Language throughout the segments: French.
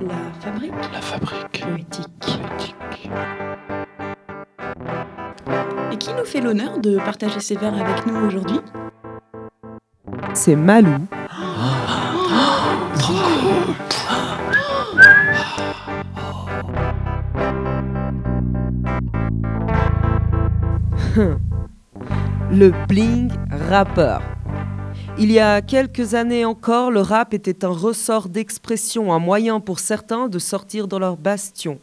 La fabrique La fabrique poétique. poétique. Et qui nous fait l'honneur de partager ses vers avec nous aujourd'hui? C'est Malou. Le bling rappeur. Il y a quelques années encore, le rap était un ressort d'expression, un moyen pour certains de sortir de leur bastion.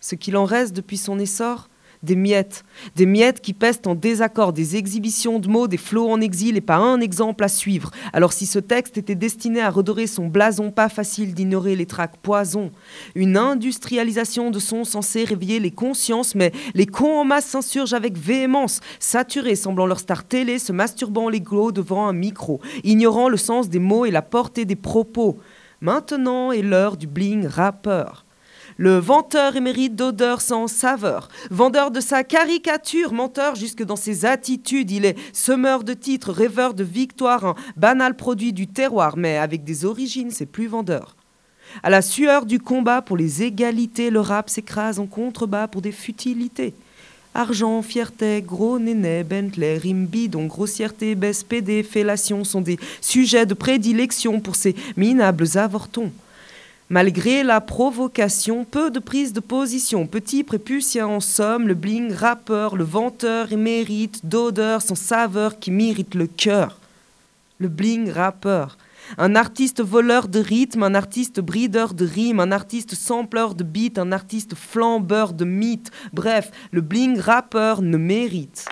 Ce qu'il en reste depuis son essor Des miettes. Des miettes qui pèsent en désaccord, des exhibitions de mots, des flots en exil et pas un exemple à suivre. Alors si ce texte était destiné à redorer son blason, pas facile d'ignorer les tracks poison. Une industrialisation de sons censés réveiller les consciences, mais les cons en masse s'insurgent avec véhémence, saturés, semblant leur star télé, se masturbant les glows devant un micro, ignorant le sens des mots et la portée des propos. Maintenant est l'heure du bling rappeur. Le venteur émérite d'odeurs sans saveur, vendeur de sa caricature, menteur jusque dans ses attitudes, il est semeur de titres, rêveur de victoire, un banal produit du terroir, mais avec des origines, c'est plus vendeur. À la sueur du combat pour les égalités, le rap s'écrase en contrebas pour des futilités. Argent, fierté, gros néné, Bentley, rime bidon, grossièreté, baisse, PD, fellation sont des sujets de prédilection pour ces minables avortons. Malgré la provocation, peu de prise de position, petit préputien en somme, le bling rappeur, le venteur émérite d'odeurs sans saveur qui mérite le cœur. Le bling rappeur. Un artiste voleur de rythme, un artiste brideur de rimes, un artiste sampleur de beat, un artiste flambeur de mythes. Bref, le bling rappeur ne mérite.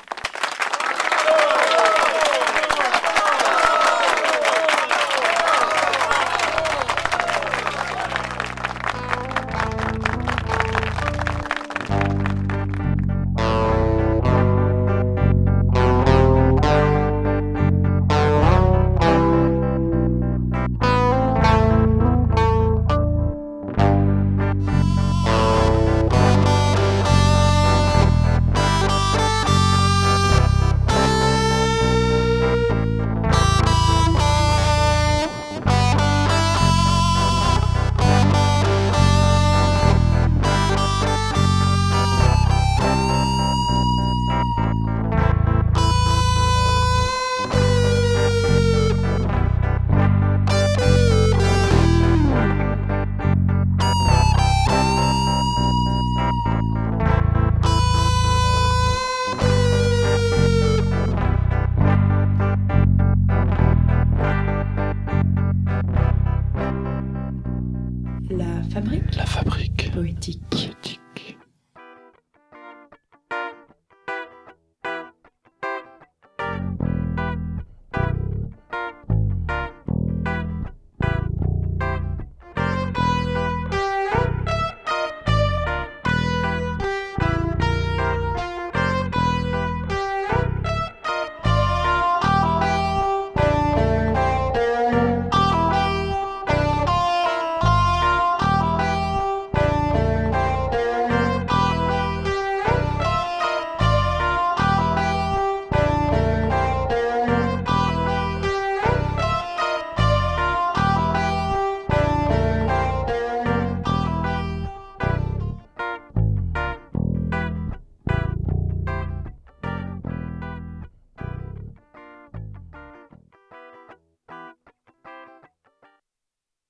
La fabrique La fabrique poétique. poétique.